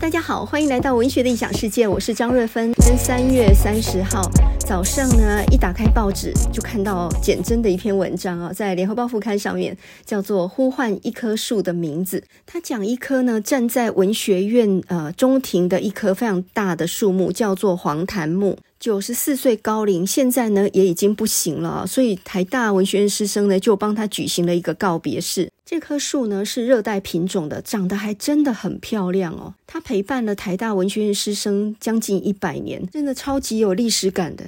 大家好，欢迎来到文学的异想世界，我是张瑞芬。今天三月三十号早上呢，一打开报纸就看到简真的一篇文章啊，在联合报副刊上面，叫做《呼唤一棵树的名字》。他讲一棵呢站在文学院呃中庭的一棵非常大的树木，叫做黄檀木。九十四岁高龄，现在呢也已经不行了，所以台大文学院师生呢就帮他举行了一个告别式。这棵树呢是热带品种的，长得还真的很漂亮哦。它陪伴了台大文学院师生将近一百年，真的超级有历史感的。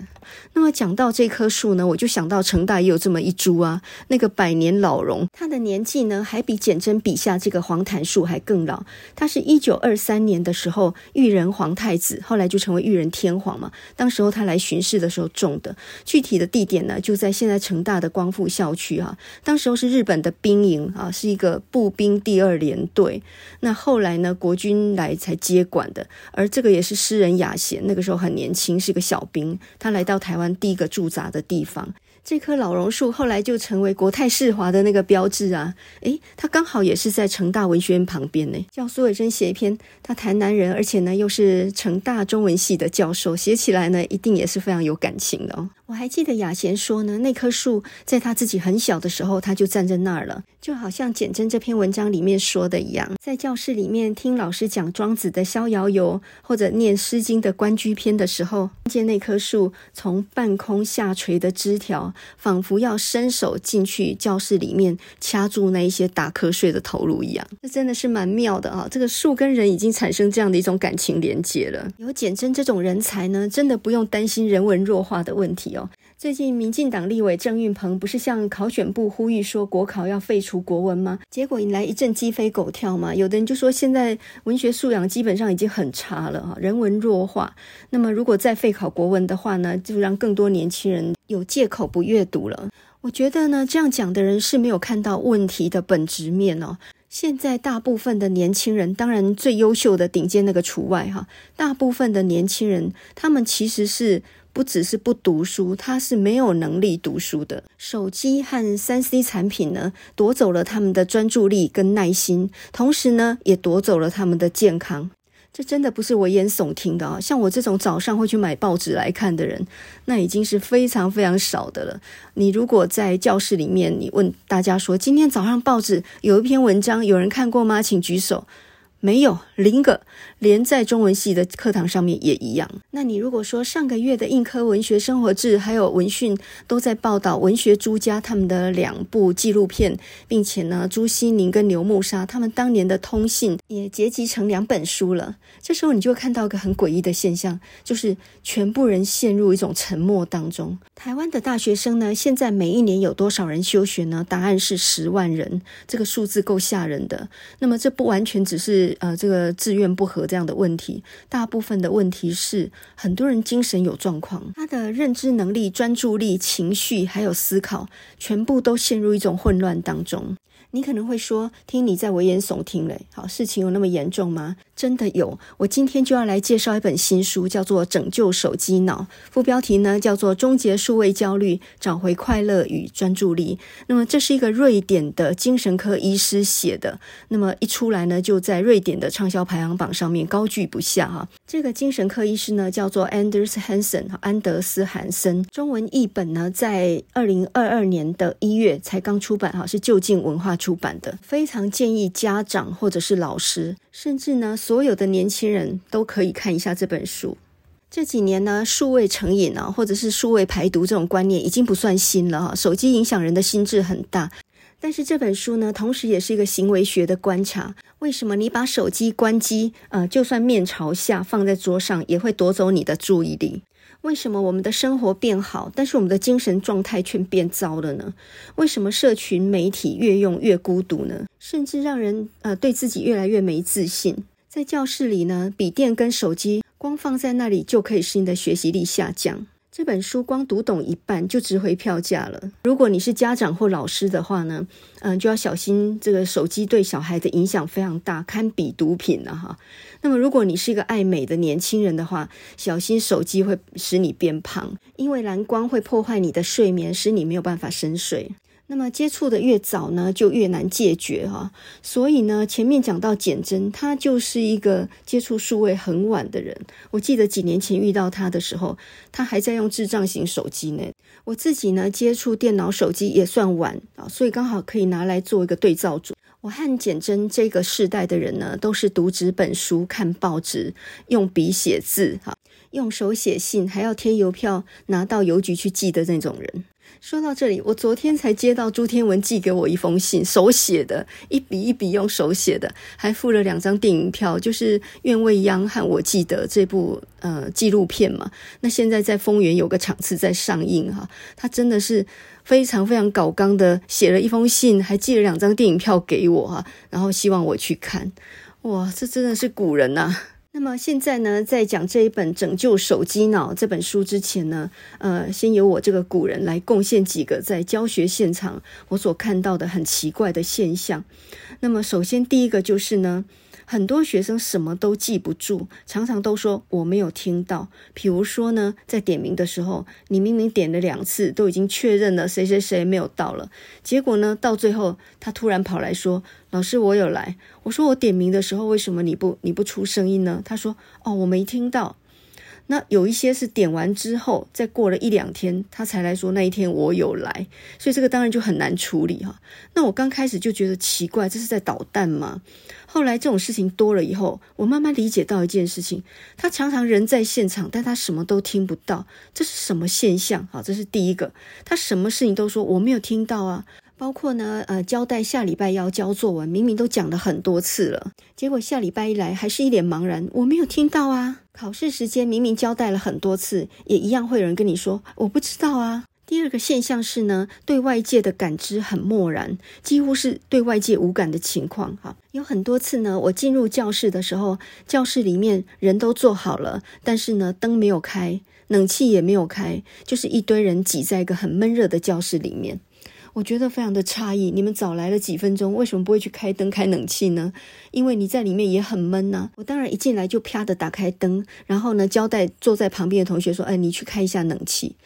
那么讲到这棵树呢，我就想到成大也有这么一株啊，那个百年老榕，它的年纪呢还比简真笔下这个黄檀树还更老。它是一九二三年的时候，裕仁皇太子后来就成为裕仁天皇嘛，当时候他来巡视的时候种的。具体的地点呢，就在现在成大的光复校区啊。当时候是日本的兵营啊。是一个步兵第二连队，那后来呢，国军来才接管的。而这个也是诗人雅贤，那个时候很年轻，是个小兵，他来到台湾第一个驻扎的地方。这棵老榕树后来就成为国泰世华的那个标志啊！诶，它刚好也是在成大文学院旁边呢。叫苏伟珍写一篇，他台南人，而且呢又是成大中文系的教授，写起来呢一定也是非常有感情的哦。我还记得雅贤说呢，那棵树在他自己很小的时候，他就站在那儿了，就好像简真这篇文章里面说的一样，在教室里面听老师讲庄子的《逍遥游》，或者念《诗经》的《关雎篇》的时候，见那棵树从半空下垂的枝条，仿佛要伸手进去教室里面掐住那一些打瞌睡的头颅一样，这真的是蛮妙的啊！这个树跟人已经产生这样的一种感情连结了。有简真这种人才呢，真的不用担心人文弱化的问题哦。最近，民进党立委郑运鹏不是向考选部呼吁说国考要废除国文吗？结果引来一阵鸡飞狗跳嘛。有的人就说现在文学素养基本上已经很差了哈，人文弱化。那么如果再废考国文的话呢，就让更多年轻人有借口不阅读了。我觉得呢，这样讲的人是没有看到问题的本质面哦。现在大部分的年轻人，当然最优秀的顶尖那个除外哈，大部分的年轻人，他们其实是。不只是不读书，他是没有能力读书的。手机和三 C 产品呢，夺走了他们的专注力跟耐心，同时呢，也夺走了他们的健康。这真的不是危言耸听的啊！像我这种早上会去买报纸来看的人，那已经是非常非常少的了。你如果在教室里面，你问大家说，今天早上报纸有一篇文章，有人看过吗？请举手。没有零个，连在中文系的课堂上面也一样。那你如果说上个月的硬科文学生活志还有文讯都在报道文学朱家他们的两部纪录片，并且呢，朱西宁跟刘慕沙他们当年的通信也结集成两本书了。这时候你就会看到一个很诡异的现象，就是全部人陷入一种沉默当中。台湾的大学生呢，现在每一年有多少人休学呢？答案是十万人，这个数字够吓人的。那么这不完全只是。呃，这个志愿不合这样的问题，大部分的问题是很多人精神有状况，他的认知能力、专注力、情绪还有思考，全部都陷入一种混乱当中。你可能会说，听你在危言耸听嘞，好，事情有那么严重吗？真的有，我今天就要来介绍一本新书，叫做《拯救手机脑》，副标题呢叫做《终结数位焦虑，找回快乐与专注力》。那么这是一个瑞典的精神科医师写的，那么一出来呢，就在瑞典的畅销排行榜上面高居不下哈。这个精神科医师呢叫做 Anders Hansen，安德斯·韩森，中文译本呢在二零二二年的一月才刚出版哈，是就近文化出版的，非常建议家长或者是老师，甚至呢所所有的年轻人都可以看一下这本书。这几年呢，数位成瘾啊，或者是数位排毒这种观念已经不算新了哈。手机影响人的心智很大，但是这本书呢，同时也是一个行为学的观察。为什么你把手机关机，呃，就算面朝下放在桌上，也会夺走你的注意力？为什么我们的生活变好，但是我们的精神状态却变糟了呢？为什么社群媒体越用越孤独呢？甚至让人呃对自己越来越没自信。在教室里呢，笔电跟手机光放在那里就可以使你的学习力下降。这本书光读懂一半就值回票价了。如果你是家长或老师的话呢，嗯，就要小心这个手机对小孩的影响非常大，堪比毒品了哈。那么如果你是一个爱美的年轻人的话，小心手机会使你变胖，因为蓝光会破坏你的睡眠，使你没有办法深睡。那么接触的越早呢，就越难戒绝哈。所以呢，前面讲到简真，他就是一个接触数位很晚的人。我记得几年前遇到他的时候，他还在用智障型手机呢。我自己呢，接触电脑、手机也算晚啊，所以刚好可以拿来做一个对照组。我和简真这个世代的人呢，都是读纸本书、看报纸、用笔写字哈，用手写信，还要贴邮票拿到邮局去寄的那种人。说到这里，我昨天才接到朱天文寄给我一封信，手写的，一笔一笔用手写的，还附了两张电影票，就是《愿未央》和我记得这部呃纪录片嘛。那现在在丰原有个场次在上映哈，他真的是非常非常搞刚的写了一封信，还寄了两张电影票给我哈，然后希望我去看。哇，这真的是古人呐、啊！那么现在呢，在讲这一本《拯救手机脑》这本书之前呢，呃，先由我这个古人来贡献几个在教学现场我所看到的很奇怪的现象。那么首先第一个就是呢。很多学生什么都记不住，常常都说我没有听到。比如说呢，在点名的时候，你明明点了两次，都已经确认了谁谁谁没有到了，结果呢，到最后他突然跑来说：“老师，我有来。”我说：“我点名的时候，为什么你不你不出声音呢？”他说：“哦，我没听到。”那有一些是点完之后，再过了一两天，他才来说那一天我有来，所以这个当然就很难处理哈。那我刚开始就觉得奇怪，这是在捣蛋吗？后来这种事情多了以后，我慢慢理解到一件事情，他常常人在现场，但他什么都听不到，这是什么现象？好，这是第一个，他什么事情都说我没有听到啊。包括呢，呃，交代下礼拜要交作文，明明都讲了很多次了，结果下礼拜一来还是一脸茫然，我没有听到啊。考试时间明明交代了很多次，也一样会有人跟你说我不知道啊。第二个现象是呢，对外界的感知很漠然，几乎是对外界无感的情况。哈，有很多次呢，我进入教室的时候，教室里面人都坐好了，但是呢，灯没有开，冷气也没有开，就是一堆人挤在一个很闷热的教室里面。我觉得非常的诧异，你们早来了几分钟，为什么不会去开灯、开冷气呢？因为你在里面也很闷呐、我当然一进来就啪的打开灯，然后呢，交代坐在旁边的同学说：“哎，你去开一下冷气。”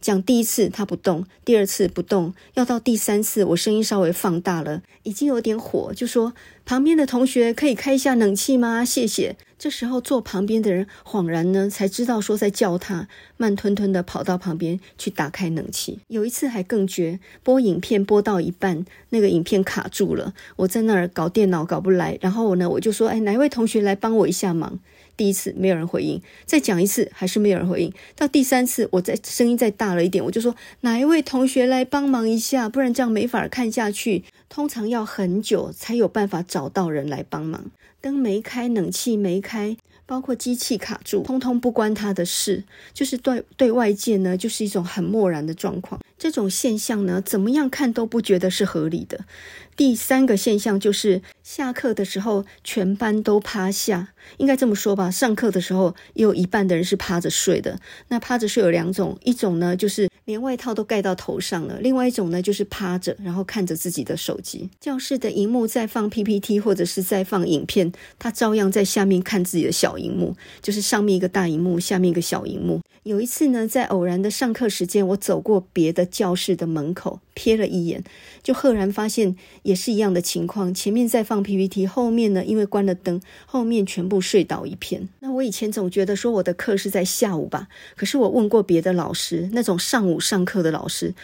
讲第一次他不动，第二次不动，要到第三次，我声音稍微放大了，已经有点火，就说：“旁边的同学可以开一下冷气吗？谢谢。”这时候坐旁边的人恍然呢，才知道说在叫他，慢吞吞的跑到旁边去打开冷气。有一次还更绝，播影片播到一半，那个影片卡住了，我在那儿搞电脑搞不来，然后呢，我就说：“哎，哪位同学来帮我一下忙？”第一次没有人回应，再讲一次还是没有人回应。到第三次，我再声音再大了一点，我就说，哪一位同学来帮忙一下，不然这样没法看下去。通常要很久才有办法找到人来帮忙。灯没开，冷气没开，包括机器卡住，通通不关他的事。就是对对外界呢，就是一种很漠然的状况。这种现象呢，怎么样看都不觉得是合理的。第三个现象就是下课的时候全班都趴下，应该这么说吧。上课的时候也有一半的人是趴着睡的。那趴着睡有两种，一种呢就是连外套都盖到头上了，另外一种呢就是趴着，然后看着自己的手机。教室的荧幕在放 PPT 或者是在放影片，他照样在下面看自己的小荧幕，就是上面一个大荧幕，下面一个小荧幕。有一次呢，在偶然的上课时间，我走过别的教室的门口，瞥了一眼，就赫然发现也是一样的情况。前面在放 PPT，后面呢，因为关了灯，后面全部睡倒一片。那我以前总觉得说我的课是在下午吧，可是我问过别的老师，那种上午上课的老师。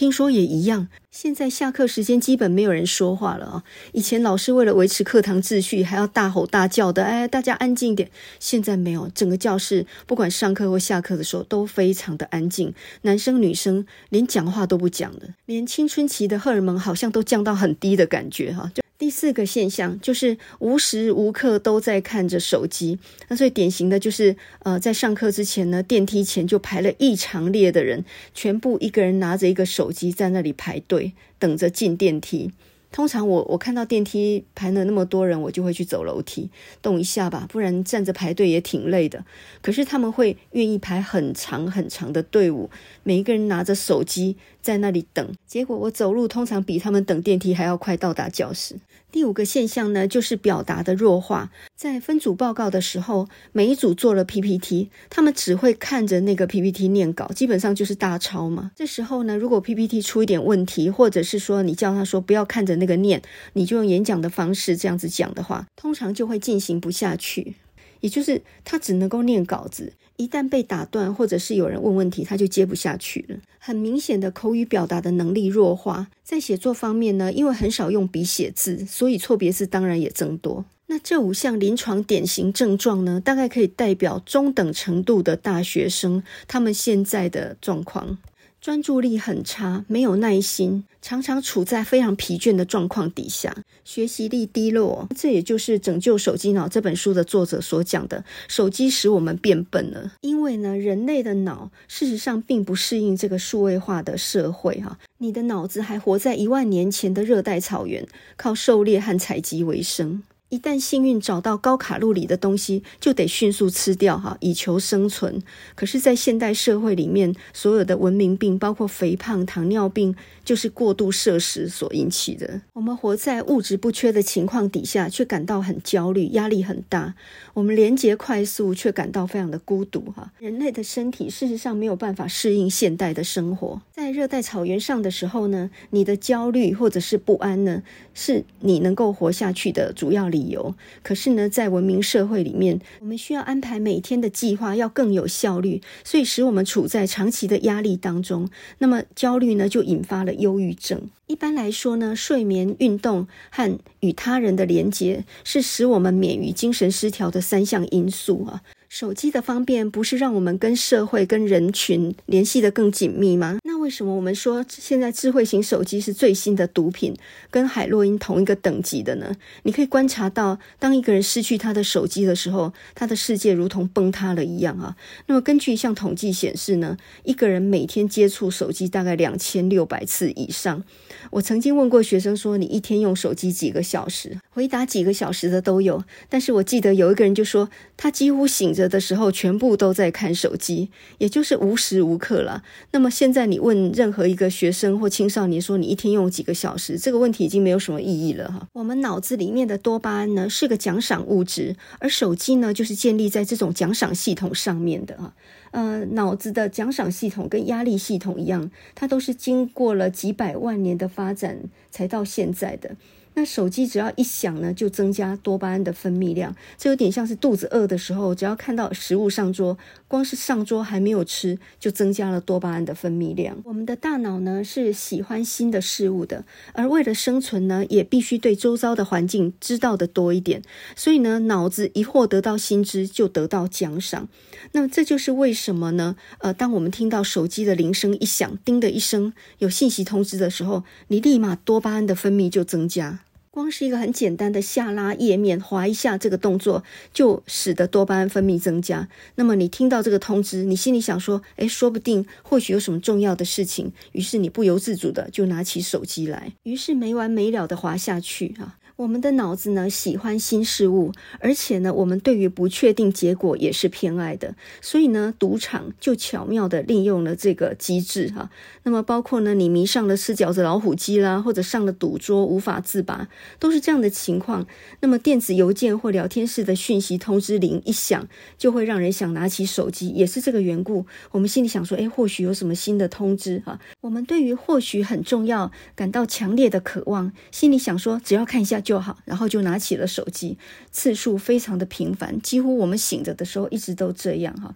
听说也一样，现在下课时间基本没有人说话了啊！以前老师为了维持课堂秩序，还要大吼大叫的，哎，大家安静点。现在没有，整个教室不管上课或下课的时候都非常的安静，男生女生连讲话都不讲的，连青春期的荷尔蒙好像都降到很低的感觉哈。就第四个现象就是无时无刻都在看着手机。那最典型的就是，呃，在上课之前呢，电梯前就排了一长列的人，全部一个人拿着一个手机在那里排队，等着进电梯。通常我我看到电梯排了那么多人，我就会去走楼梯，动一下吧，不然站着排队也挺累的。可是他们会愿意排很长很长的队伍，每一个人拿着手机在那里等。结果我走路通常比他们等电梯还要快到达教室。第五个现象呢，就是表达的弱化。在分组报告的时候，每一组做了 PPT，他们只会看着那个 PPT 念稿，基本上就是大抄嘛。这时候呢，如果 PPT 出一点问题，或者是说你叫他说不要看着那个念，你就用演讲的方式这样子讲的话，通常就会进行不下去。也就是他只能够念稿子，一旦被打断，或者是有人问问题，他就接不下去了。很明显的口语表达的能力弱化，在写作方面呢，因为很少用笔写字，所以错别字当然也增多。那这五项临床典型症状呢，大概可以代表中等程度的大学生他们现在的状况。专注力很差，没有耐心，常常处在非常疲倦的状况底下，学习力低落。这也就是《拯救手机脑》这本书的作者所讲的：手机使我们变笨了。因为呢，人类的脑事实上并不适应这个数位化的社会。哈，你的脑子还活在一万年前的热带草原，靠狩猎和采集为生。一旦幸运找到高卡路里的东西，就得迅速吃掉哈，以求生存。可是，在现代社会里面，所有的文明病，包括肥胖、糖尿病，就是过度摄食所引起的。我们活在物质不缺的情况底下，却感到很焦虑，压力很大。我们连接快速，却感到非常的孤独哈。人类的身体事实上没有办法适应现代的生活。在热带草原上的时候呢，你的焦虑或者是不安呢，是你能够活下去的主要理。理由。可是呢，在文明社会里面，我们需要安排每天的计划，要更有效率，所以使我们处在长期的压力当中。那么焦虑呢，就引发了忧郁症。一般来说呢，睡眠、运动和与他人的连接，是使我们免于精神失调的三项因素啊。手机的方便不是让我们跟社会、跟人群联系的更紧密吗？那为什么我们说现在智慧型手机是最新的毒品，跟海洛因同一个等级的呢？你可以观察到，当一个人失去他的手机的时候，他的世界如同崩塌了一样啊。那么根据一项统计显示呢，一个人每天接触手机大概两千六百次以上。我曾经问过学生说：“你一天用手机几个小时？”回答几个小时的都有，但是我记得有一个人就说，他几乎醒着的时候全部都在看手机，也就是无时无刻了。那么现在你问任何一个学生或青少年说，你一天用几个小时？这个问题已经没有什么意义了哈。我们脑子里面的多巴胺呢，是个奖赏物质，而手机呢，就是建立在这种奖赏系统上面的哈。呃，脑子的奖赏系统跟压力系统一样，它都是经过了几百万年的发展才到现在的。那手机只要一响呢，就增加多巴胺的分泌量。这有点像是肚子饿的时候，只要看到食物上桌，光是上桌还没有吃，就增加了多巴胺的分泌量。我们的大脑呢，是喜欢新的事物的，而为了生存呢，也必须对周遭的环境知道的多一点。所以呢，脑子一获得到新知，就得到奖赏。那么这就是为什么呢？呃，当我们听到手机的铃声一响，叮的一声，有信息通知的时候，你立马多巴胺的分泌就增加。光是一个很简单的下拉页面，滑一下这个动作，就使得多巴胺分泌增加。那么你听到这个通知，你心里想说：“诶，说不定或许有什么重要的事情。”于是你不由自主的就拿起手机来，于是没完没了的滑下去啊。我们的脑子呢，喜欢新事物，而且呢，我们对于不确定结果也是偏爱的。所以呢，赌场就巧妙地利用了这个机制哈。那么，包括呢，你迷上了吃饺子老虎机啦，或者上了赌桌无法自拔，都是这样的情况。那么，电子邮件或聊天室的讯息通知铃一响，就会让人想拿起手机，也是这个缘故。我们心里想说，诶，或许有什么新的通知哈。我们对于或许很重要感到强烈的渴望，心里想说，只要看一下。就好，然后就拿起了手机，次数非常的频繁，几乎我们醒着的时候一直都这样哈。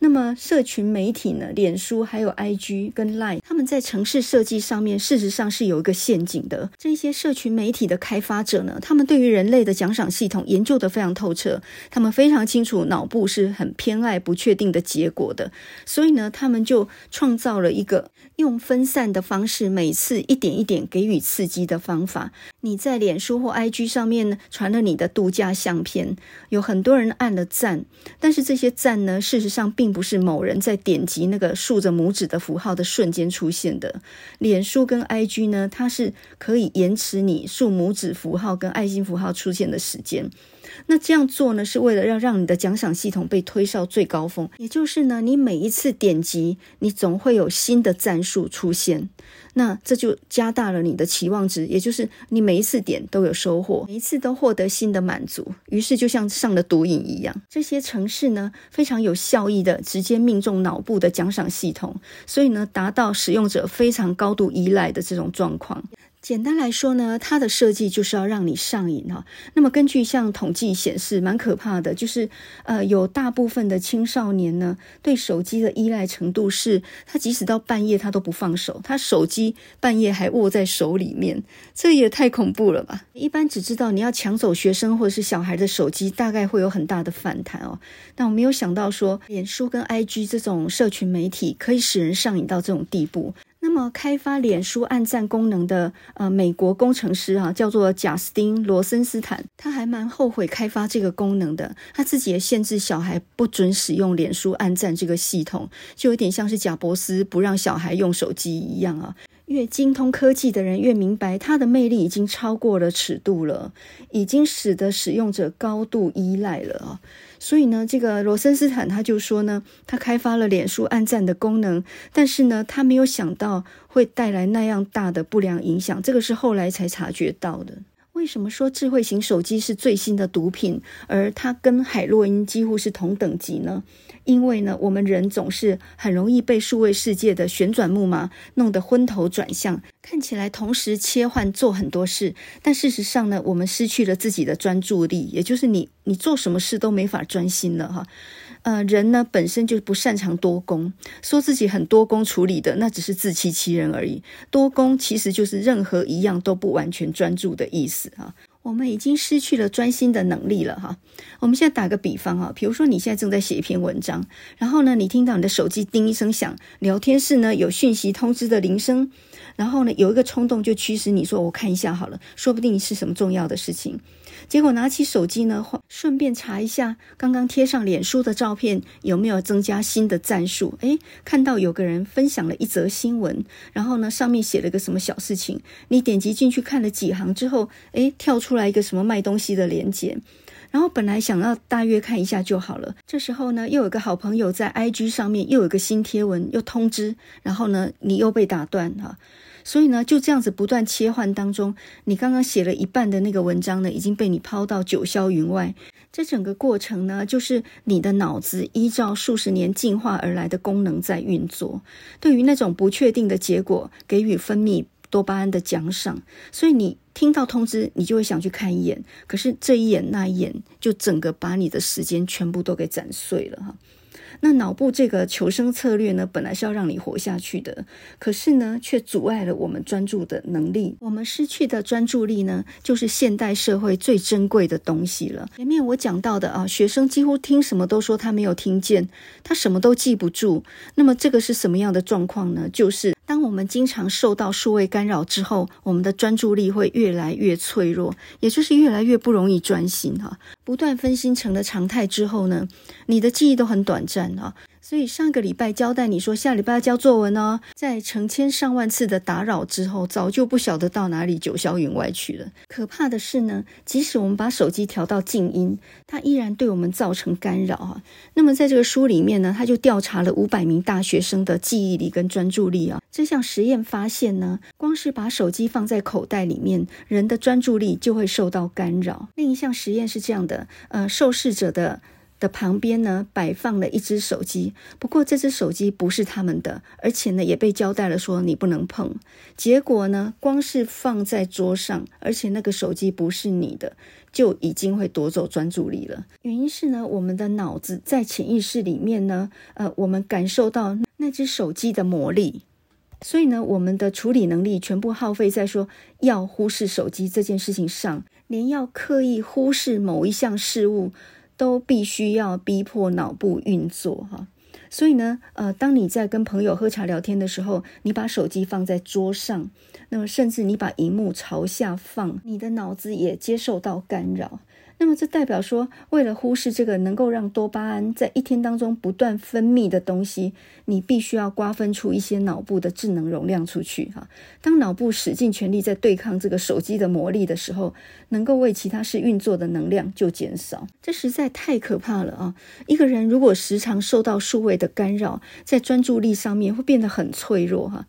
那么，社群媒体呢？脸书还有 IG 跟 Line，他们在城市设计上面，事实上是有一个陷阱的。这些社群媒体的开发者呢，他们对于人类的奖赏系统研究得非常透彻，他们非常清楚脑部是很偏爱不确定的结果的，所以呢，他们就创造了一个用分散的方式，每次一点一点给予刺激的方法。你在脸书或 IG 上面，传了你的度假相片，有很多人按了赞，但是这些赞呢，事实上并不是某人在点击那个竖着拇指的符号的瞬间出现的。脸书跟 IG 呢，它是可以延迟你竖拇指符号跟爱心符号出现的时间。那这样做呢，是为了要让你的奖赏系统被推上最高峰，也就是呢，你每一次点击，你总会有新的战术出现。那这就加大了你的期望值，也就是你每一次点都有收获，每一次都获得新的满足，于是就像上了毒瘾一样。这些程式呢，非常有效益的直接命中脑部的奖赏系统，所以呢，达到使用者非常高度依赖的这种状况。简单来说呢，它的设计就是要让你上瘾哈。那么根据像统计显示，蛮可怕的，就是呃，有大部分的青少年呢，对手机的依赖程度是，他即使到半夜他都不放手，他手机半夜还握在手里面，这也太恐怖了吧？一般只知道你要抢走学生或者是小孩的手机，大概会有很大的反弹哦。但我没有想到说，脸书跟 IG 这种社群媒体可以使人上瘾到这种地步。那么，开发脸书按赞功能的呃美国工程师啊，叫做贾斯汀·罗森斯坦，他还蛮后悔开发这个功能的。他自己也限制小孩不准使用脸书按赞这个系统，就有点像是贾伯斯不让小孩用手机一样啊。越精通科技的人越明白，它的魅力已经超过了尺度了，已经使得使用者高度依赖了啊。所以呢，这个罗森斯坦他就说呢，他开发了脸书暗赞的功能，但是呢，他没有想到会带来那样大的不良影响，这个是后来才察觉到的。为什么说智慧型手机是最新的毒品，而它跟海洛因几乎是同等级呢？因为呢，我们人总是很容易被数位世界的旋转木马弄得昏头转向，看起来同时切换做很多事，但事实上呢，我们失去了自己的专注力，也就是你你做什么事都没法专心了哈。呃，人呢本身就不擅长多工，说自己很多工处理的，那只是自欺欺人而已。多工其实就是任何一样都不完全专注的意思啊。我们已经失去了专心的能力了哈。我们现在打个比方哈，比如说你现在正在写一篇文章，然后呢，你听到你的手机叮一声响，聊天室呢有讯息通知的铃声，然后呢有一个冲动就驱使你说，我看一下好了，说不定是什么重要的事情。结果拿起手机呢，顺便查一下刚刚贴上脸书的照片有没有增加新的赞数。诶，看到有个人分享了一则新闻，然后呢上面写了个什么小事情，你点击进去看了几行之后，诶，跳出来一个什么卖东西的链接，然后本来想要大约看一下就好了，这时候呢又有个好朋友在 IG 上面又有个新贴文又通知，然后呢你又被打断哈。所以呢，就这样子不断切换当中，你刚刚写了一半的那个文章呢，已经被你抛到九霄云外。这整个过程呢，就是你的脑子依照数十年进化而来的功能在运作，对于那种不确定的结果给予分泌多巴胺的奖赏。所以你听到通知，你就会想去看一眼。可是这一眼那一眼，就整个把你的时间全部都给斩碎了哈。那脑部这个求生策略呢，本来是要让你活下去的，可是呢，却阻碍了我们专注的能力。我们失去的专注力呢，就是现代社会最珍贵的东西了。前面我讲到的啊，学生几乎听什么都说他没有听见，他什么都记不住。那么这个是什么样的状况呢？就是当我们经常受到数位干扰之后，我们的专注力会越来越脆弱，也就是越来越不容易专心哈。不断分心成了常态之后呢，你的记忆都很短暂。啊，所以上个礼拜交代你说下礼拜要交作文哦，在成千上万次的打扰之后，早就不晓得到哪里九霄云外去了。可怕的是呢，即使我们把手机调到静音，它依然对我们造成干扰啊。那么在这个书里面呢，他就调查了五百名大学生的记忆力跟专注力啊。这项实验发现呢，光是把手机放在口袋里面，人的专注力就会受到干扰。另一项实验是这样的，呃，受试者的。的旁边呢，摆放了一只手机，不过这只手机不是他们的，而且呢也被交代了说你不能碰。结果呢，光是放在桌上，而且那个手机不是你的，就已经会夺走专注力了。原因是呢，我们的脑子在潜意识里面呢，呃，我们感受到那只手机的魔力，所以呢，我们的处理能力全部耗费在说要忽视手机这件事情上，连要刻意忽视某一项事物。都必须要逼迫脑部运作哈，所以呢，呃，当你在跟朋友喝茶聊天的时候，你把手机放在桌上，那么甚至你把荧幕朝下放，你的脑子也接受到干扰。那么这代表说，为了忽视这个能够让多巴胺在一天当中不断分泌的东西，你必须要瓜分出一些脑部的智能容量出去哈。当脑部使尽全力在对抗这个手机的魔力的时候，能够为其他事运作的能量就减少。这实在太可怕了啊！一个人如果时常受到数位的干扰，在专注力上面会变得很脆弱哈。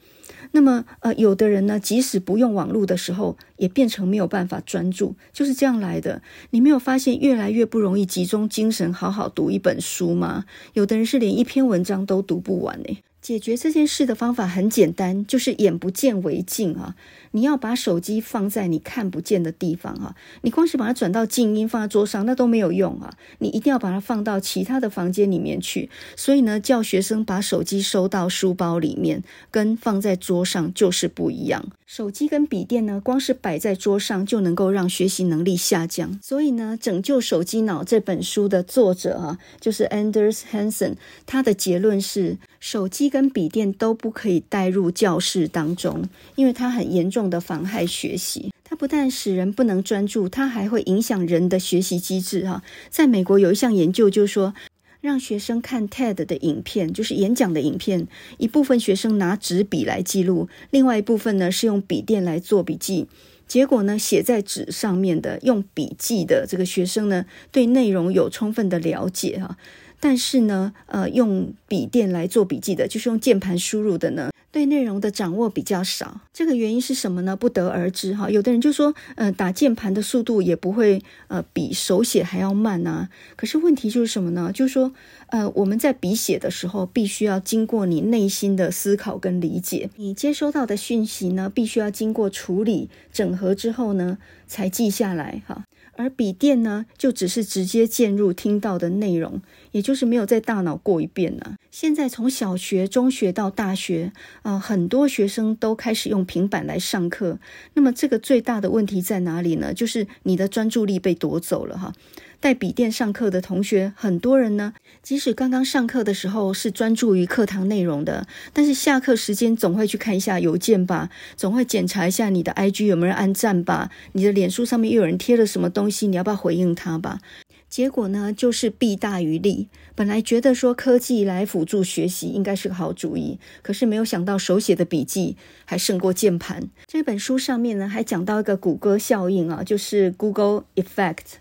那么，呃，有的人呢，即使不用网络的时候，也变成没有办法专注，就是这样来的。你没有发现越来越不容易集中精神，好好读一本书吗？有的人是连一篇文章都读不完诶。解决这件事的方法很简单，就是眼不见为净啊。你要把手机放在你看不见的地方啊！你光是把它转到静音放在桌上，那都没有用啊！你一定要把它放到其他的房间里面去。所以呢，叫学生把手机收到书包里面，跟放在桌上就是不一样。手机跟笔电呢，光是摆在桌上就能够让学习能力下降。所以呢，《拯救手机脑》这本书的作者啊，就是 Anders Hansen，他的结论是：手机跟笔电都不可以带入教室当中，因为它很严重。的妨害学习，它不但使人不能专注，它还会影响人的学习机制。哈，在美国有一项研究，就是说让学生看 TED 的影片，就是演讲的影片，一部分学生拿纸笔来记录，另外一部分呢是用笔电来做笔记。结果呢，写在纸上面的用笔记的这个学生呢，对内容有充分的了解哈，但是呢，呃，用笔电来做笔记的，就是用键盘输入的呢。对内容的掌握比较少，这个原因是什么呢？不得而知哈。有的人就说，呃，打键盘的速度也不会呃比手写还要慢啊。可是问题就是什么呢？就是说，呃，我们在笔写的时候，必须要经过你内心的思考跟理解，你接收到的讯息呢，必须要经过处理整合之后呢，才记下来哈。而笔电呢，就只是直接进入听到的内容，也就是没有在大脑过一遍呢。现在从小学、中学到大学，啊、很多学生都开始用平板来上课。那么这个最大的问题在哪里呢？就是你的专注力被夺走了哈。带笔电上课的同学，很多人呢，即使刚刚上课的时候是专注于课堂内容的，但是下课时间总会去看一下邮件吧，总会检查一下你的 IG 有没有人按赞吧，你的脸书上面又有人贴了什么东西，你要不要回应他吧？结果呢，就是弊大于利。本来觉得说科技来辅助学习应该是个好主意，可是没有想到手写的笔记还胜过键盘。这本书上面呢，还讲到一个谷歌效应啊，就是 Google Effect。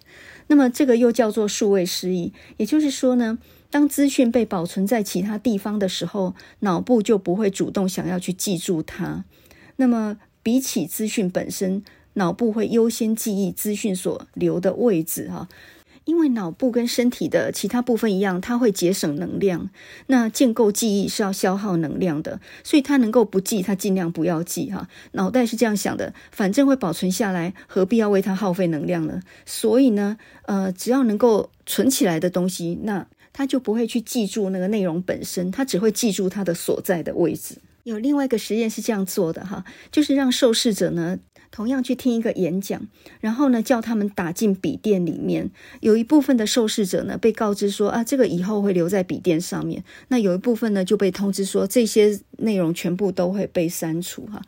那么这个又叫做数位失忆，也就是说呢，当资讯被保存在其他地方的时候，脑部就不会主动想要去记住它。那么比起资讯本身，脑部会优先记忆资讯所留的位置哈。因为脑部跟身体的其他部分一样，它会节省能量。那建构记忆是要消耗能量的，所以它能够不记，它尽量不要记哈。脑袋是这样想的，反正会保存下来，何必要为它耗费能量呢？所以呢，呃，只要能够存起来的东西，那它就不会去记住那个内容本身，它只会记住它的所在的位置。有另外一个实验是这样做的哈，就是让受试者呢。同样去听一个演讲，然后呢，叫他们打进笔电里面。有一部分的受试者呢，被告知说啊，这个以后会留在笔电上面。那有一部分呢，就被通知说这些内容全部都会被删除哈。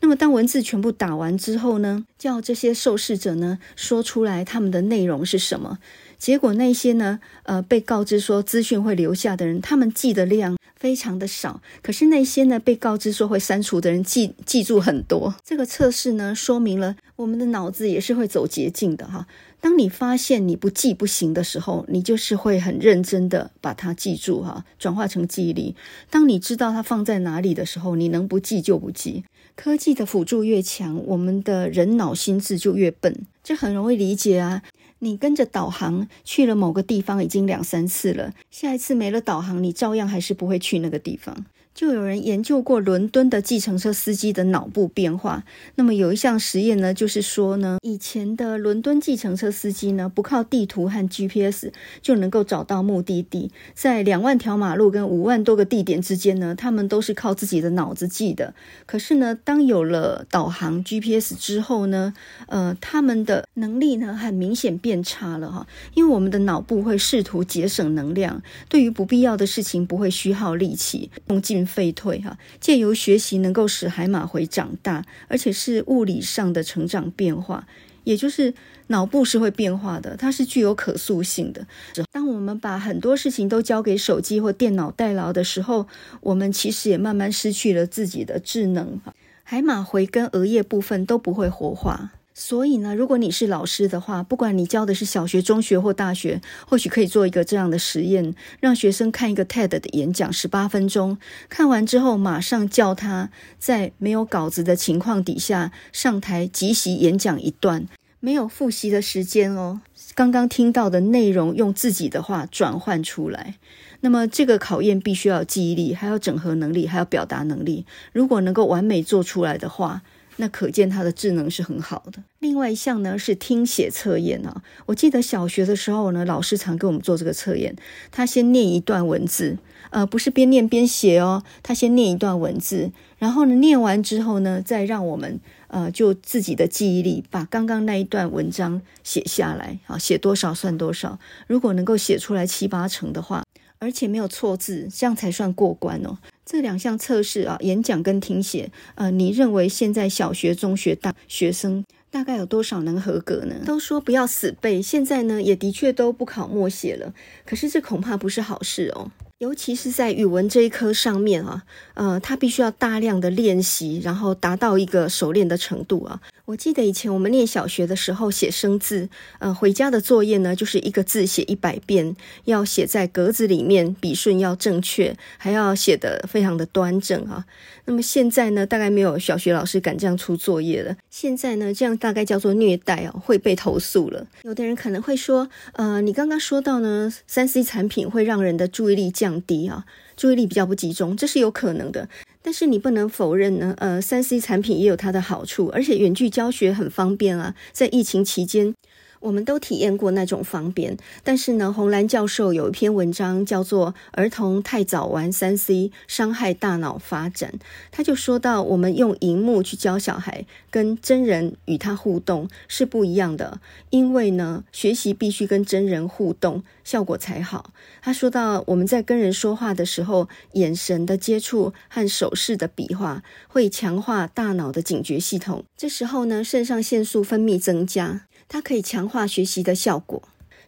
那么当文字全部打完之后呢，叫这些受试者呢，说出来他们的内容是什么。结果那些呢，呃，被告知说资讯会留下的人，他们记的量非常的少。可是那些呢，被告知说会删除的人记记住很多。这个测试呢，说明了我们的脑子也是会走捷径的哈。当你发现你不记不行的时候，你就是会很认真的把它记住哈，转化成记忆力。当你知道它放在哪里的时候，你能不记就不记。科技的辅助越强，我们的人脑心智就越笨，这很容易理解啊。你跟着导航去了某个地方已经两三次了，下一次没了导航，你照样还是不会去那个地方。就有人研究过伦敦的计程车司机的脑部变化。那么有一项实验呢，就是说呢，以前的伦敦计程车司机呢，不靠地图和 GPS 就能够找到目的地，在两万条马路跟五万多个地点之间呢，他们都是靠自己的脑子记的。可是呢，当有了导航 GPS 之后呢，呃，他们的能力呢，很明显变差了哈，因为我们的脑部会试图节省能量，对于不必要的事情不会虚耗力气，用尽。废退哈，借由学习能够使海马回长大，而且是物理上的成长变化。也就是脑部是会变化的，它是具有可塑性的。当我们把很多事情都交给手机或电脑代劳的时候，我们其实也慢慢失去了自己的智能，海马回跟额叶部分都不会活化。所以呢，如果你是老师的话，不管你教的是小学、中学或大学，或许可以做一个这样的实验，让学生看一个 TED 的演讲，十八分钟，看完之后马上叫他在没有稿子的情况底下上台即席演讲一段，没有复习的时间哦，刚刚听到的内容用自己的话转换出来。那么这个考验必须要有记忆力，还有整合能力，还有表达能力。如果能够完美做出来的话，那可见他的智能是很好的。另外一项呢是听写测验啊，我记得小学的时候呢，老师常给我们做这个测验。他先念一段文字，呃，不是边念边写哦，他先念一段文字，然后呢，念完之后呢，再让我们呃就自己的记忆力把刚刚那一段文章写下来啊，写多少算多少。如果能够写出来七八成的话，而且没有错字，这样才算过关哦。这两项测试啊，演讲跟听写，呃，你认为现在小学、中学大学生大概有多少能合格呢？都说不要死背，现在呢也的确都不考默写了，可是这恐怕不是好事哦。尤其是在语文这一科上面啊，呃，他必须要大量的练习，然后达到一个熟练的程度啊。我记得以前我们念小学的时候写生字，呃，回家的作业呢就是一个字写一百遍，要写在格子里面，笔顺要正确，还要写得非常的端正啊。那么现在呢，大概没有小学老师敢这样出作业了。现在呢，这样大概叫做虐待哦，会被投诉了。有的人可能会说，呃，你刚刚说到呢，三 C 产品会让人的注意力降低啊，注意力比较不集中，这是有可能的。但是你不能否认呢，呃，三 C 产品也有它的好处，而且远距教学很方便啊，在疫情期间。我们都体验过那种方便，但是呢，洪兰教授有一篇文章叫做《儿童太早玩三 C 伤害大脑发展》，他就说到，我们用荧幕去教小孩，跟真人与他互动是不一样的，因为呢，学习必须跟真人互动，效果才好。他说到，我们在跟人说话的时候，眼神的接触和手势的比划会强化大脑的警觉系统，这时候呢，肾上腺素分泌增加。它可以强化学习的效果。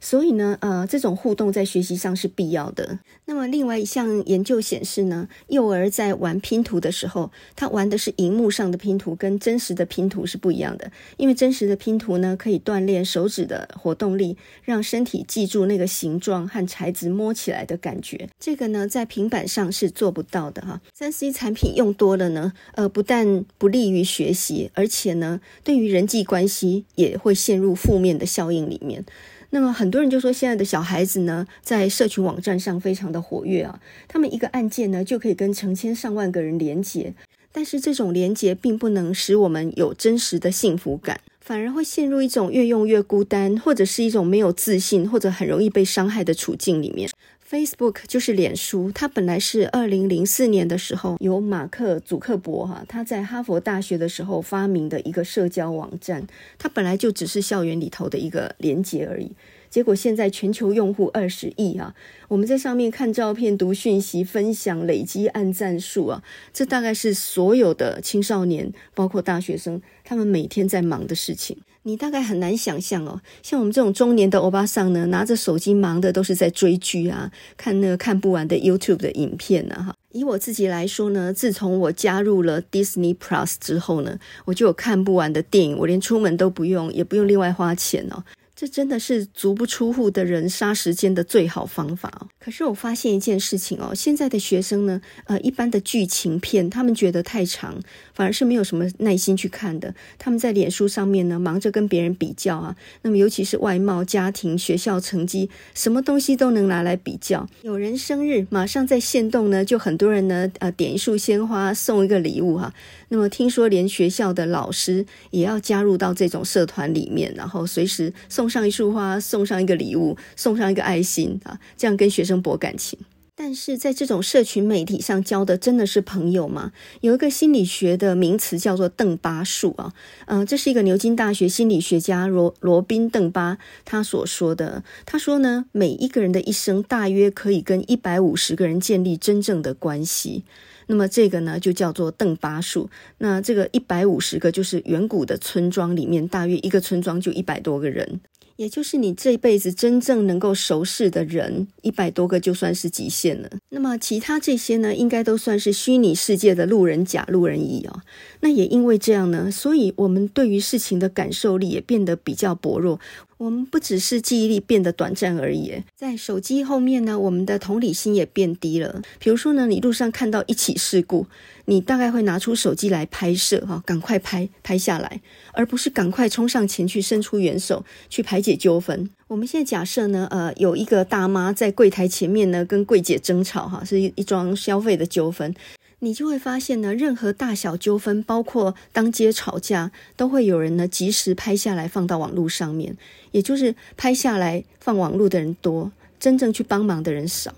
所以呢，呃，这种互动在学习上是必要的。那么，另外一项研究显示呢，幼儿在玩拼图的时候，他玩的是荧幕上的拼图，跟真实的拼图是不一样的。因为真实的拼图呢，可以锻炼手指的活动力，让身体记住那个形状和材质摸起来的感觉。这个呢，在平板上是做不到的哈。三 C 产品用多了呢，呃，不但不利于学习，而且呢，对于人际关系也会陷入负面的效应里面。那么很多人就说，现在的小孩子呢，在社群网站上非常的活跃啊，他们一个按键呢，就可以跟成千上万个人连接，但是这种连接并不能使我们有真实的幸福感，反而会陷入一种越用越孤单，或者是一种没有自信，或者很容易被伤害的处境里面。Facebook 就是脸书，它本来是二零零四年的时候由马克·祖克伯哈他在哈佛大学的时候发明的一个社交网站，它本来就只是校园里头的一个连接而已。结果现在全球用户二十亿啊！我们在上面看照片、读讯息、分享、累积按赞数啊，这大概是所有的青少年，包括大学生，他们每天在忙的事情。你大概很难想象哦，像我们这种中年的欧巴桑呢，拿着手机忙的都是在追剧啊，看那个看不完的 YouTube 的影片啊。哈，以我自己来说呢，自从我加入了 Disney Plus 之后呢，我就有看不完的电影，我连出门都不用，也不用另外花钱哦。这真的是足不出户的人杀时间的最好方法哦。可是我发现一件事情哦，现在的学生呢，呃，一般的剧情片他们觉得太长，反而是没有什么耐心去看的。他们在脸书上面呢，忙着跟别人比较啊。那么尤其是外貌、家庭、学校成绩，什么东西都能拿来比较。有人生日，马上在现动呢，就很多人呢，呃，点一束鲜花送一个礼物哈。那么听说连学校的老师也要加入到这种社团里面，然后随时送上一束花，送上一个礼物，送上一个爱心啊，这样跟学生博感情。但是在这种社群媒体上交的真的是朋友吗？有一个心理学的名词叫做邓巴数啊，嗯、这是一个牛津大学心理学家罗罗宾邓巴他所说的。他说呢，每一个人的一生大约可以跟一百五十个人建立真正的关系。那么这个呢就叫做邓巴数。那这个一百五十个就是远古的村庄里面，大约一个村庄就一百多个人。也就是你这辈子真正能够熟识的人，一百多个就算是极限了。那么其他这些呢，应该都算是虚拟世界的路人甲、路人乙哦。那也因为这样呢，所以我们对于事情的感受力也变得比较薄弱。我们不只是记忆力变得短暂而已，在手机后面呢，我们的同理心也变低了。比如说呢，你路上看到一起事故，你大概会拿出手机来拍摄，哈，赶快拍拍下来，而不是赶快冲上前去伸出援手去排解纠纷。我们现在假设呢，呃，有一个大妈在柜台前面呢，跟柜姐争吵，哈，是一一桩消费的纠纷。你就会发现呢，任何大小纠纷，包括当街吵架，都会有人呢及时拍下来放到网络上面。也就是拍下来放网络的人多，真正去帮忙的人少。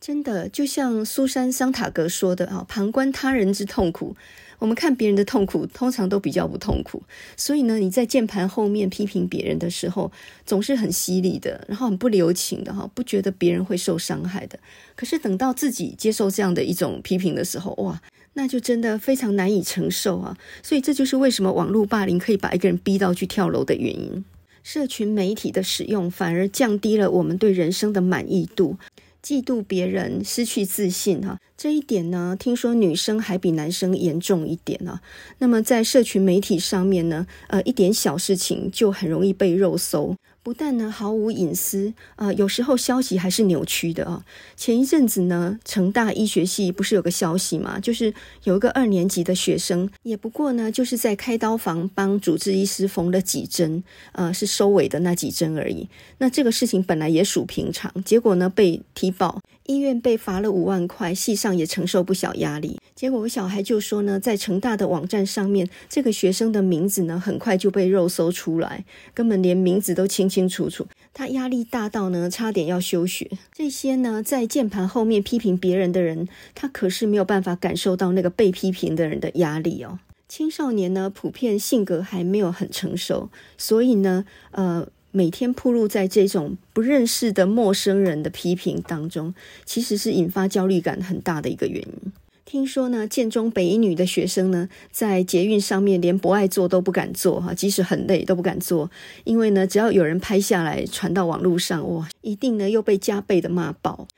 真的，就像苏珊·桑塔格说的啊，旁观他人之痛苦，我们看别人的痛苦，通常都比较不痛苦。所以呢，你在键盘后面批评别人的时候，总是很犀利的，然后很不留情的哈，不觉得别人会受伤害的。可是等到自己接受这样的一种批评的时候，哇，那就真的非常难以承受啊。所以这就是为什么网络霸凌可以把一个人逼到去跳楼的原因。社群媒体的使用反而降低了我们对人生的满意度。嫉妒别人，失去自信，哈，这一点呢，听说女生还比男生严重一点啊。那么在社群媒体上面呢，呃，一点小事情就很容易被肉搜。不但呢毫无隐私，呃，有时候消息还是扭曲的啊。前一阵子呢，成大医学系不是有个消息嘛，就是有一个二年级的学生，也不过呢就是在开刀房帮主治医师缝了几针，呃，是收尾的那几针而已。那这个事情本来也属平常，结果呢被踢爆，医院被罚了五万块，系上也承受不小压力。结果我小孩就说呢，在成大的网站上面，这个学生的名字呢很快就被肉搜出来，根本连名字都清清。楚楚，他压力大到呢，差点要休学。这些呢，在键盘后面批评别人的人，他可是没有办法感受到那个被批评的人的压力哦。青少年呢，普遍性格还没有很成熟，所以呢，呃，每天暴露在这种不认识的陌生人的批评当中，其实是引发焦虑感很大的一个原因。听说呢，建中北一女的学生呢，在捷运上面连不爱坐都不敢坐哈，即使很累都不敢坐，因为呢，只要有人拍下来传到网络上，哇，一定呢又被加倍的骂爆。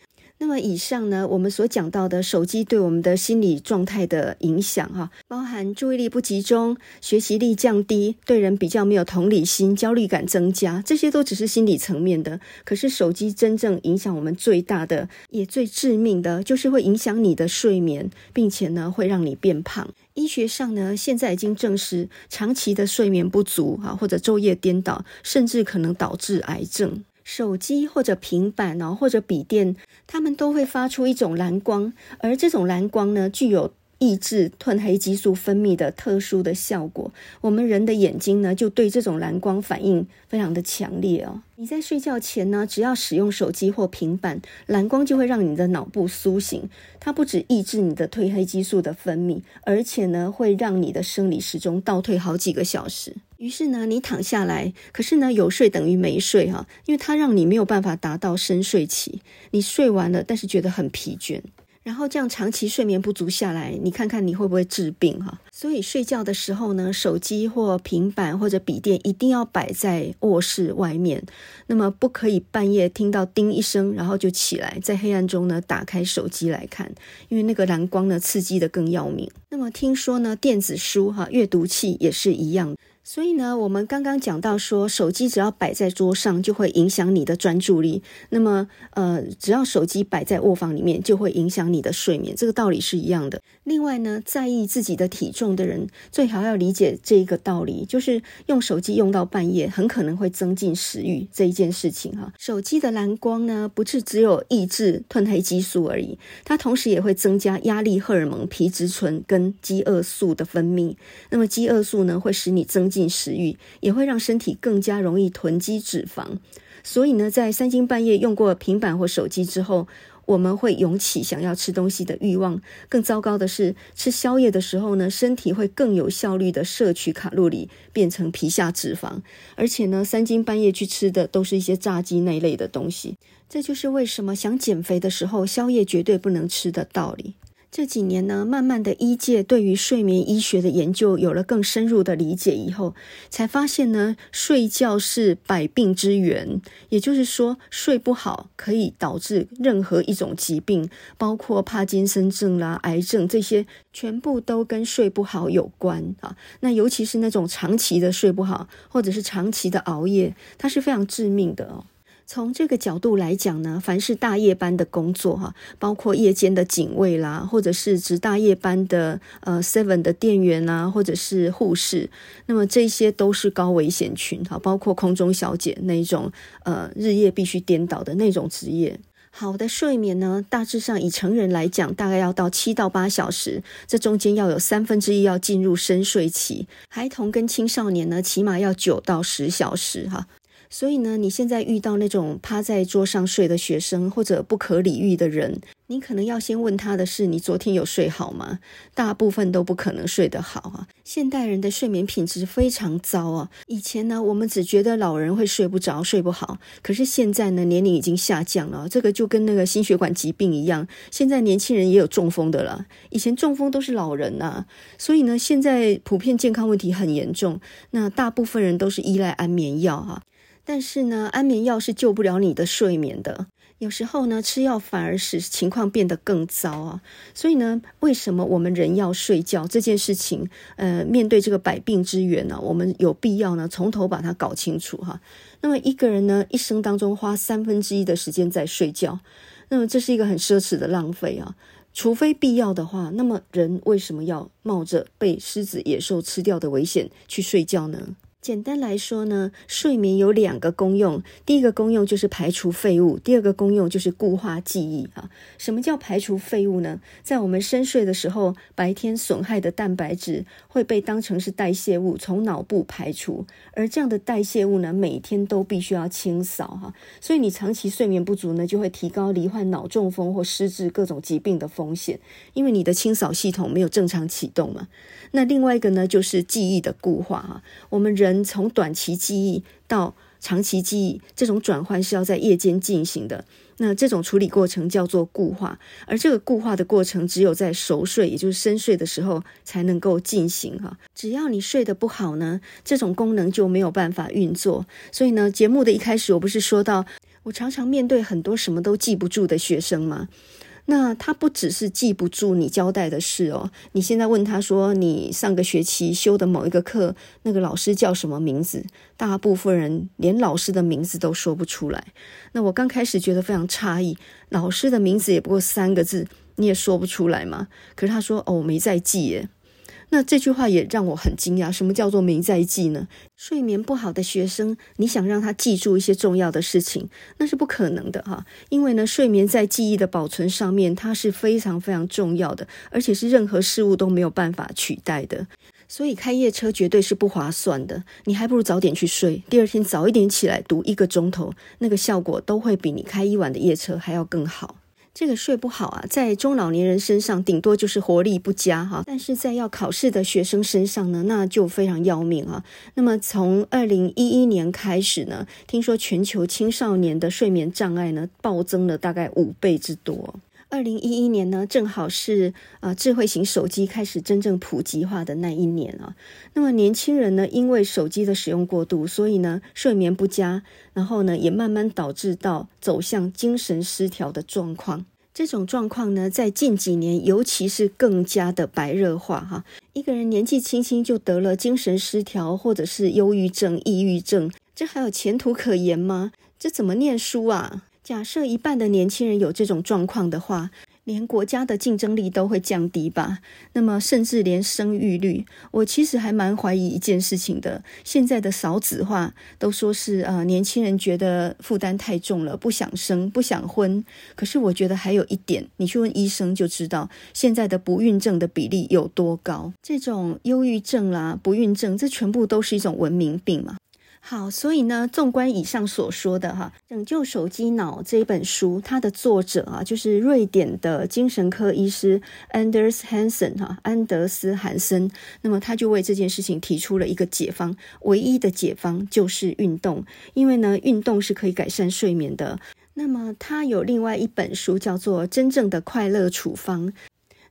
那么以上呢，我们所讲到的手机对我们的心理状态的影响，哈，包含注意力不集中、学习力降低、对人比较没有同理心、焦虑感增加，这些都只是心理层面的。可是手机真正影响我们最大的，也最致命的，就是会影响你的睡眠，并且呢，会让你变胖。医学上呢，现在已经证实，长期的睡眠不足，哈，或者昼夜颠倒，甚至可能导致癌症。手机或者平板哦，或者笔电，它们都会发出一种蓝光，而这种蓝光呢，具有抑制褪黑激素分泌的特殊的效果。我们人的眼睛呢，就对这种蓝光反应非常的强烈哦。你在睡觉前呢，只要使用手机或平板，蓝光就会让你的脑部苏醒。它不止抑制你的褪黑激素的分泌，而且呢，会让你的生理时钟倒退好几个小时。于是呢，你躺下来，可是呢，有睡等于没睡哈，因为它让你没有办法达到深睡期。你睡完了，但是觉得很疲倦。然后这样长期睡眠不足下来，你看看你会不会治病哈？所以睡觉的时候呢，手机或平板或者笔电一定要摆在卧室外面。那么不可以半夜听到叮一声，然后就起来，在黑暗中呢，打开手机来看，因为那个蓝光呢，刺激得更要命。那么听说呢，电子书哈，阅读器也是一样。所以呢，我们刚刚讲到说，手机只要摆在桌上，就会影响你的专注力。那么，呃，只要手机摆在卧房里面，就会影响你的睡眠。这个道理是一样的。另外呢，在意自己的体重的人，最好要理解这一个道理，就是用手机用到半夜，很可能会增进食欲这一件事情哈。手机的蓝光呢，不是只有抑制褪黑激素而已，它同时也会增加压力荷尔蒙皮质醇跟饥饿素的分泌。那么饥饿素呢，会使你增进食欲也会让身体更加容易囤积脂肪，所以呢，在三更半夜用过平板或手机之后，我们会涌起想要吃东西的欲望。更糟糕的是，吃宵夜的时候呢，身体会更有效率的摄取卡路里，变成皮下脂肪。而且呢，三更半夜去吃的都是一些炸鸡那一类的东西。这就是为什么想减肥的时候，宵夜绝对不能吃的道理。这几年呢，慢慢的医界对于睡眠医学的研究有了更深入的理解以后，才发现呢，睡觉是百病之源，也就是说，睡不好可以导致任何一种疾病，包括帕金森症啦、癌症这些，全部都跟睡不好有关啊。那尤其是那种长期的睡不好，或者是长期的熬夜，它是非常致命的哦。从这个角度来讲呢，凡是大夜班的工作哈，包括夜间的警卫啦，或者是值大夜班的呃 Seven 的店员啊，或者是护士，那么这些都是高危险群哈，包括空中小姐那种呃日夜必须颠倒的那种职业。好的睡眠呢，大致上以成人来讲，大概要到七到八小时，这中间要有三分之一要进入深睡期。孩童跟青少年呢，起码要九到十小时哈。所以呢，你现在遇到那种趴在桌上睡的学生，或者不可理喻的人，你可能要先问他的是：你昨天有睡好吗？大部分都不可能睡得好啊。现代人的睡眠品质非常糟啊。以前呢，我们只觉得老人会睡不着、睡不好，可是现在呢，年龄已经下降了。这个就跟那个心血管疾病一样，现在年轻人也有中风的了。以前中风都是老人呐，所以呢，现在普遍健康问题很严重。那大部分人都是依赖安眠药哈。但是呢，安眠药是救不了你的睡眠的。有时候呢，吃药反而使情况变得更糟啊。所以呢，为什么我们人要睡觉这件事情？呃，面对这个百病之源呢，我们有必要呢从头把它搞清楚哈。那么一个人呢，一生当中花三分之一的时间在睡觉，那么这是一个很奢侈的浪费啊。除非必要的话，那么人为什么要冒着被狮子野兽吃掉的危险去睡觉呢？简单来说呢，睡眠有两个功用。第一个功用就是排除废物，第二个功用就是固化记忆啊。什么叫排除废物呢？在我们深睡的时候，白天损害的蛋白质会被当成是代谢物从脑部排除，而这样的代谢物呢，每天都必须要清扫哈。所以你长期睡眠不足呢，就会提高罹患脑中风或失智各种疾病的风险，因为你的清扫系统没有正常启动嘛。那另外一个呢，就是记忆的固化哈。我们人从短期记忆到长期记忆，这种转换是要在夜间进行的。那这种处理过程叫做固化，而这个固化的过程只有在熟睡，也就是深睡的时候才能够进行哈。只要你睡得不好呢，这种功能就没有办法运作。所以呢，节目的一开始我不是说到，我常常面对很多什么都记不住的学生吗？那他不只是记不住你交代的事哦，你现在问他说，你上个学期修的某一个课，那个老师叫什么名字？大部分人连老师的名字都说不出来。那我刚开始觉得非常诧异，老师的名字也不过三个字，你也说不出来吗？可是他说，哦，我没在记耶。那这句话也让我很惊讶。什么叫做没在记呢？睡眠不好的学生，你想让他记住一些重要的事情，那是不可能的哈。因为呢，睡眠在记忆的保存上面，它是非常非常重要的，而且是任何事物都没有办法取代的。所以开夜车绝对是不划算的。你还不如早点去睡，第二天早一点起来读一个钟头，那个效果都会比你开一晚的夜车还要更好。这个睡不好啊，在中老年人身上顶多就是活力不佳哈，但是在要考试的学生身上呢，那就非常要命啊。那么从二零一一年开始呢，听说全球青少年的睡眠障碍呢暴增了大概五倍之多。二零一一年呢，正好是啊智慧型手机开始真正普及化的那一年啊。那么年轻人呢，因为手机的使用过度，所以呢睡眠不佳，然后呢也慢慢导致到走向精神失调的状况。这种状况呢，在近几年尤其是更加的白热化哈。一个人年纪轻轻就得了精神失调，或者是忧郁症、抑郁症，这还有前途可言吗？这怎么念书啊？假设一半的年轻人有这种状况的话，连国家的竞争力都会降低吧？那么甚至连生育率，我其实还蛮怀疑一件事情的。现在的少子化都说是呃年轻人觉得负担太重了，不想生，不想婚。可是我觉得还有一点，你去问医生就知道，现在的不孕症的比例有多高。这种忧郁症啦、不孕症，这全部都是一种文明病嘛。好，所以呢，纵观以上所说的哈，《拯救手机脑》这一本书，它的作者啊，就是瑞典的精神科医师 Anders Hansen 哈，安德斯·韩森。那么他就为这件事情提出了一个解方，唯一的解方就是运动，因为呢，运动是可以改善睡眠的。那么他有另外一本书叫做《真正的快乐处方》。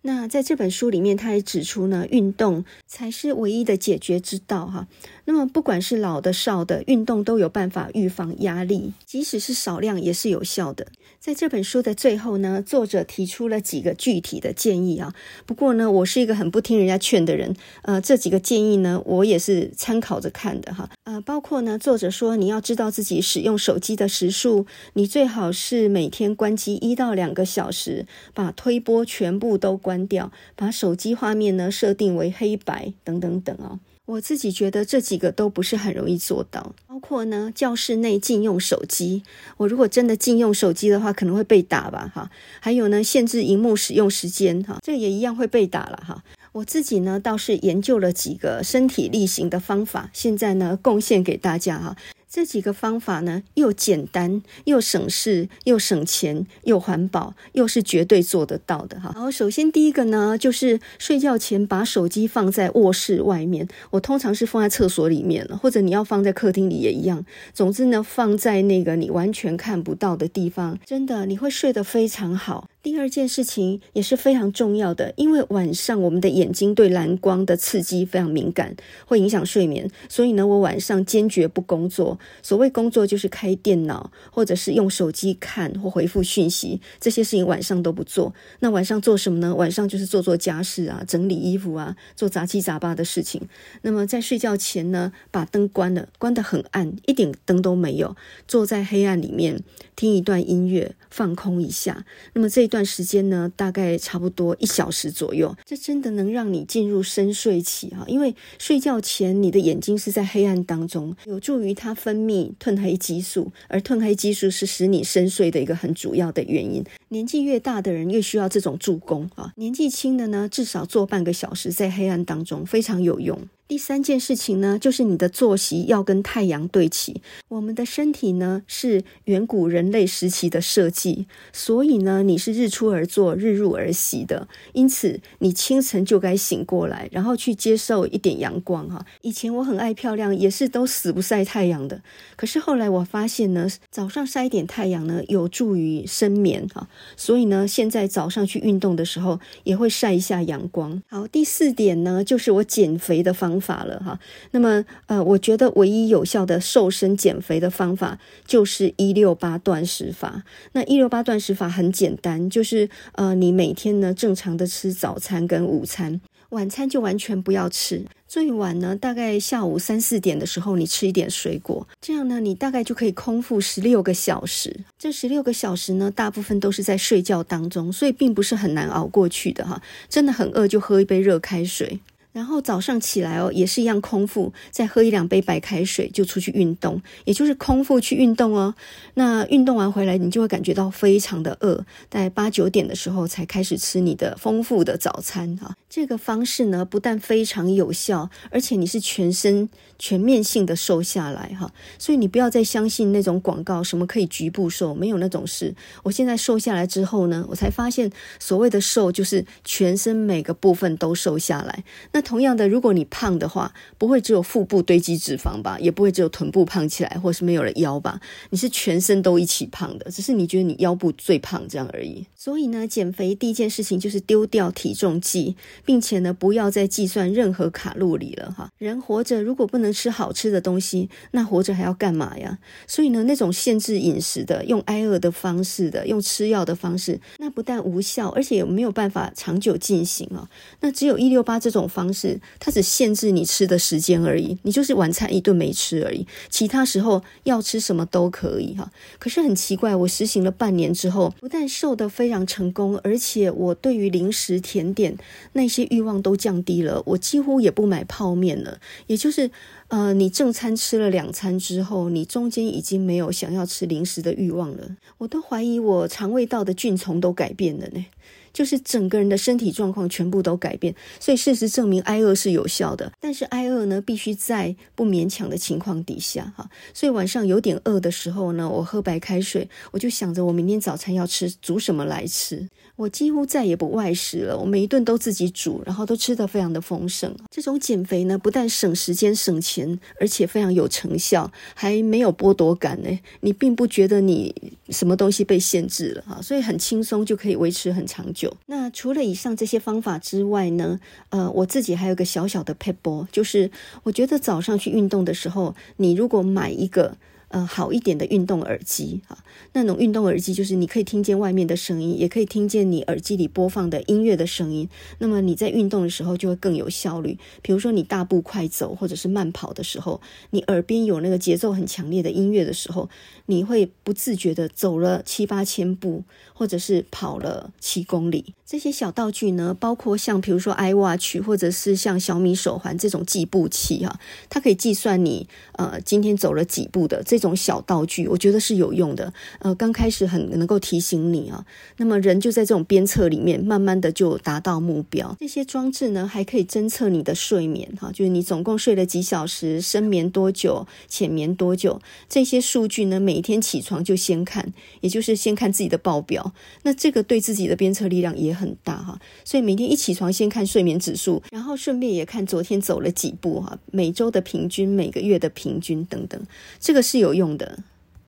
那在这本书里面，他也指出呢，运动才是唯一的解决之道哈。那么不管是老的少的，运动都有办法预防压力，即使是少量也是有效的。在这本书的最后呢，作者提出了几个具体的建议啊。不过呢，我是一个很不听人家劝的人，呃，这几个建议呢，我也是参考着看的哈。呃，包括呢，作者说你要知道自己使用手机的时数，你最好是每天关机一到两个小时，把推播全部都关掉，把手机画面呢设定为黑白等等等啊。我自己觉得这几个都不是很容易做到。包括呢，教室内禁用手机。我如果真的禁用手机的话，可能会被打吧，哈。还有呢，限制荧幕使用时间，哈，这也一样会被打了，哈。我自己呢，倒是研究了几个身体力行的方法，现在呢，贡献给大家，哈。这几个方法呢，又简单又省事又省钱又环保，又是绝对做得到的哈。好，首先第一个呢，就是睡觉前把手机放在卧室外面。我通常是放在厕所里面了，或者你要放在客厅里也一样。总之呢，放在那个你完全看不到的地方，真的你会睡得非常好。第二件事情也是非常重要的，因为晚上我们的眼睛对蓝光的刺激非常敏感，会影响睡眠。所以呢，我晚上坚决不工作。所谓工作，就是开电脑或者是用手机看或回复讯息，这些事情晚上都不做。那晚上做什么呢？晚上就是做做家事啊，整理衣服啊，做杂七杂八的事情。那么在睡觉前呢，把灯关了，关得很暗，一点灯都没有，坐在黑暗里面听一段音乐，放空一下。那么这一段时间呢，大概差不多一小时左右，这真的能让你进入深睡期哈。因为睡觉前你的眼睛是在黑暗当中，有助于它分分泌褪黑激素，而褪黑激素是使你深睡的一个很主要的原因。年纪越大的人越需要这种助攻啊，年纪轻的呢，至少做半个小时在黑暗当中非常有用。第三件事情呢，就是你的作息要跟太阳对齐。我们的身体呢，是远古人类时期的设计，所以呢，你是日出而作，日入而息的。因此，你清晨就该醒过来，然后去接受一点阳光哈。以前我很爱漂亮，也是都死不晒太阳的。可是后来我发现呢，早上晒一点太阳呢，有助于深眠哈。所以呢，现在早上去运动的时候，也会晒一下阳光。好，第四点呢，就是我减肥的方法了哈，那么呃，我觉得唯一有效的瘦身减肥的方法就是一六八断食法。那一六八断食法很简单，就是呃，你每天呢正常的吃早餐跟午餐，晚餐就完全不要吃。最晚呢，大概下午三四点的时候，你吃一点水果，这样呢，你大概就可以空腹十六个小时。这十六个小时呢，大部分都是在睡觉当中，所以并不是很难熬过去的哈。真的很饿，就喝一杯热开水。然后早上起来哦，也是一样空腹，再喝一两杯白开水就出去运动，也就是空腹去运动哦。那运动完回来，你就会感觉到非常的饿，在八九点的时候才开始吃你的丰富的早餐哈。这个方式呢，不但非常有效，而且你是全身全面性的瘦下来哈。所以你不要再相信那种广告，什么可以局部瘦，没有那种事。我现在瘦下来之后呢，我才发现所谓的瘦就是全身每个部分都瘦下来。那同样的，如果你胖的话，不会只有腹部堆积脂肪吧？也不会只有臀部胖起来，或是没有了腰吧？你是全身都一起胖的，只是你觉得你腰部最胖这样而已。所以呢，减肥第一件事情就是丢掉体重计，并且呢，不要再计算任何卡路里了哈。人活着如果不能吃好吃的东西，那活着还要干嘛呀？所以呢，那种限制饮食的、用挨饿的方式的、用吃药的方式，那不但无效，而且也没有办法长久进行啊。那只有一六八这种方式。它只限制你吃的时间而已，你就是晚餐一顿没吃而已，其他时候要吃什么都可以哈。可是很奇怪，我实行了半年之后，不但瘦得非常成功，而且我对于零食甜点那些欲望都降低了，我几乎也不买泡面了。也就是，呃，你正餐吃了两餐之后，你中间已经没有想要吃零食的欲望了。我都怀疑我肠胃道的菌丛都改变了呢。就是整个人的身体状况全部都改变，所以事实证明挨饿是有效的。但是挨饿呢，必须在不勉强的情况底下哈。所以晚上有点饿的时候呢，我喝白开水，我就想着我明天早餐要吃煮什么来吃。我几乎再也不外食了，我每一顿都自己煮，然后都吃得非常的丰盛。这种减肥呢，不但省时间省钱。而且非常有成效，还没有剥夺感呢。你并不觉得你什么东西被限制了哈，所以很轻松就可以维持很长久。那除了以上这些方法之外呢，呃，我自己还有个小小的撇步，就是我觉得早上去运动的时候，你如果买一个。呃，好一点的运动耳机啊，那种运动耳机就是你可以听见外面的声音，也可以听见你耳机里播放的音乐的声音。那么你在运动的时候就会更有效率。比如说你大步快走或者是慢跑的时候，你耳边有那个节奏很强烈的音乐的时候，你会不自觉地走了七八千步，或者是跑了七公里。这些小道具呢，包括像比如说 iWatch 或者是像小米手环这种计步器哈，它可以计算你呃今天走了几步的这。这种小道具，我觉得是有用的。呃，刚开始很能够提醒你啊，那么人就在这种鞭策里面，慢慢的就达到目标。这些装置呢，还可以侦测你的睡眠，哈，就是你总共睡了几小时，深眠多久，浅眠多久，这些数据呢，每天起床就先看，也就是先看自己的报表。那这个对自己的鞭策力量也很大哈，所以每天一起床先看睡眠指数，然后顺便也看昨天走了几步哈，每周的平均，每个月的平均等等，这个是有。用的，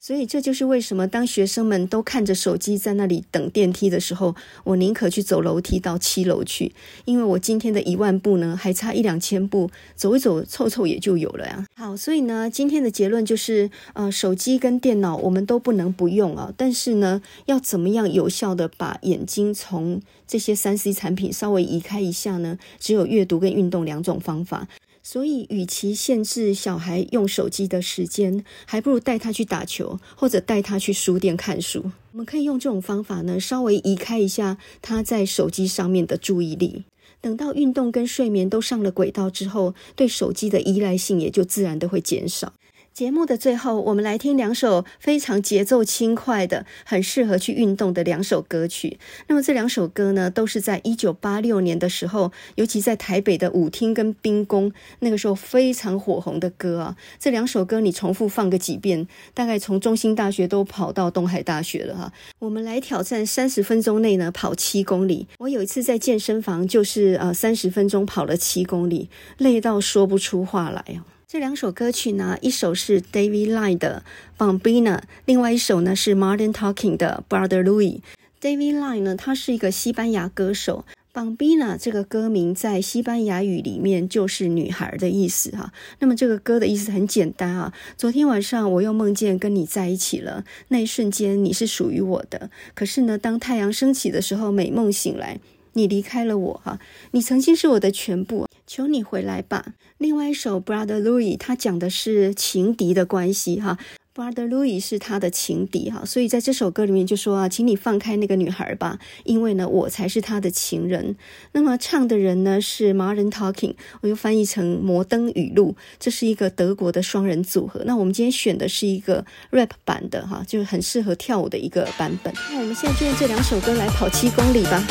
所以这就是为什么当学生们都看着手机在那里等电梯的时候，我宁可去走楼梯到七楼去，因为我今天的一万步呢，还差一两千步，走一走凑凑也就有了呀。好，所以呢，今天的结论就是，呃，手机跟电脑我们都不能不用啊，但是呢，要怎么样有效的把眼睛从这些三 C 产品稍微移开一下呢？只有阅读跟运动两种方法。所以，与其限制小孩用手机的时间，还不如带他去打球，或者带他去书店看书。我们可以用这种方法呢，稍微移开一下他在手机上面的注意力。等到运动跟睡眠都上了轨道之后，对手机的依赖性也就自然的会减少。节目的最后，我们来听两首非常节奏轻快的、很适合去运动的两首歌曲。那么这两首歌呢，都是在一九八六年的时候，尤其在台北的舞厅跟冰宫那个时候非常火红的歌啊。这两首歌你重复放个几遍，大概从中兴大学都跑到东海大学了哈。我们来挑战三十分钟内呢跑七公里。我有一次在健身房，就是呃三十分钟跑了七公里，累到说不出话来啊。这两首歌曲呢，一首是 David Lie 的 Bambina，另外一首呢是 Martin Talking 的 Brother Louis。David Lie 呢，他是一个西班牙歌手。Bambina 这个歌名在西班牙语里面就是女孩的意思哈。那么这个歌的意思很简单啊。昨天晚上我又梦见跟你在一起了，那一瞬间你是属于我的。可是呢，当太阳升起的时候，美梦醒来。你离开了我哈，你曾经是我的全部，求你回来吧。另外一首《Brother Louis》，他讲的是情敌的关系哈。Brother Louis 是他的情敌哈，所以在这首歌里面就说啊，请你放开那个女孩吧，因为呢，我才是他的情人。那么唱的人呢是 Modern Talking，我又翻译成摩登语录，这是一个德国的双人组合。那我们今天选的是一个 rap 版的哈，就是很适合跳舞的一个版本。那我们现在就用这两首歌来跑七公里吧。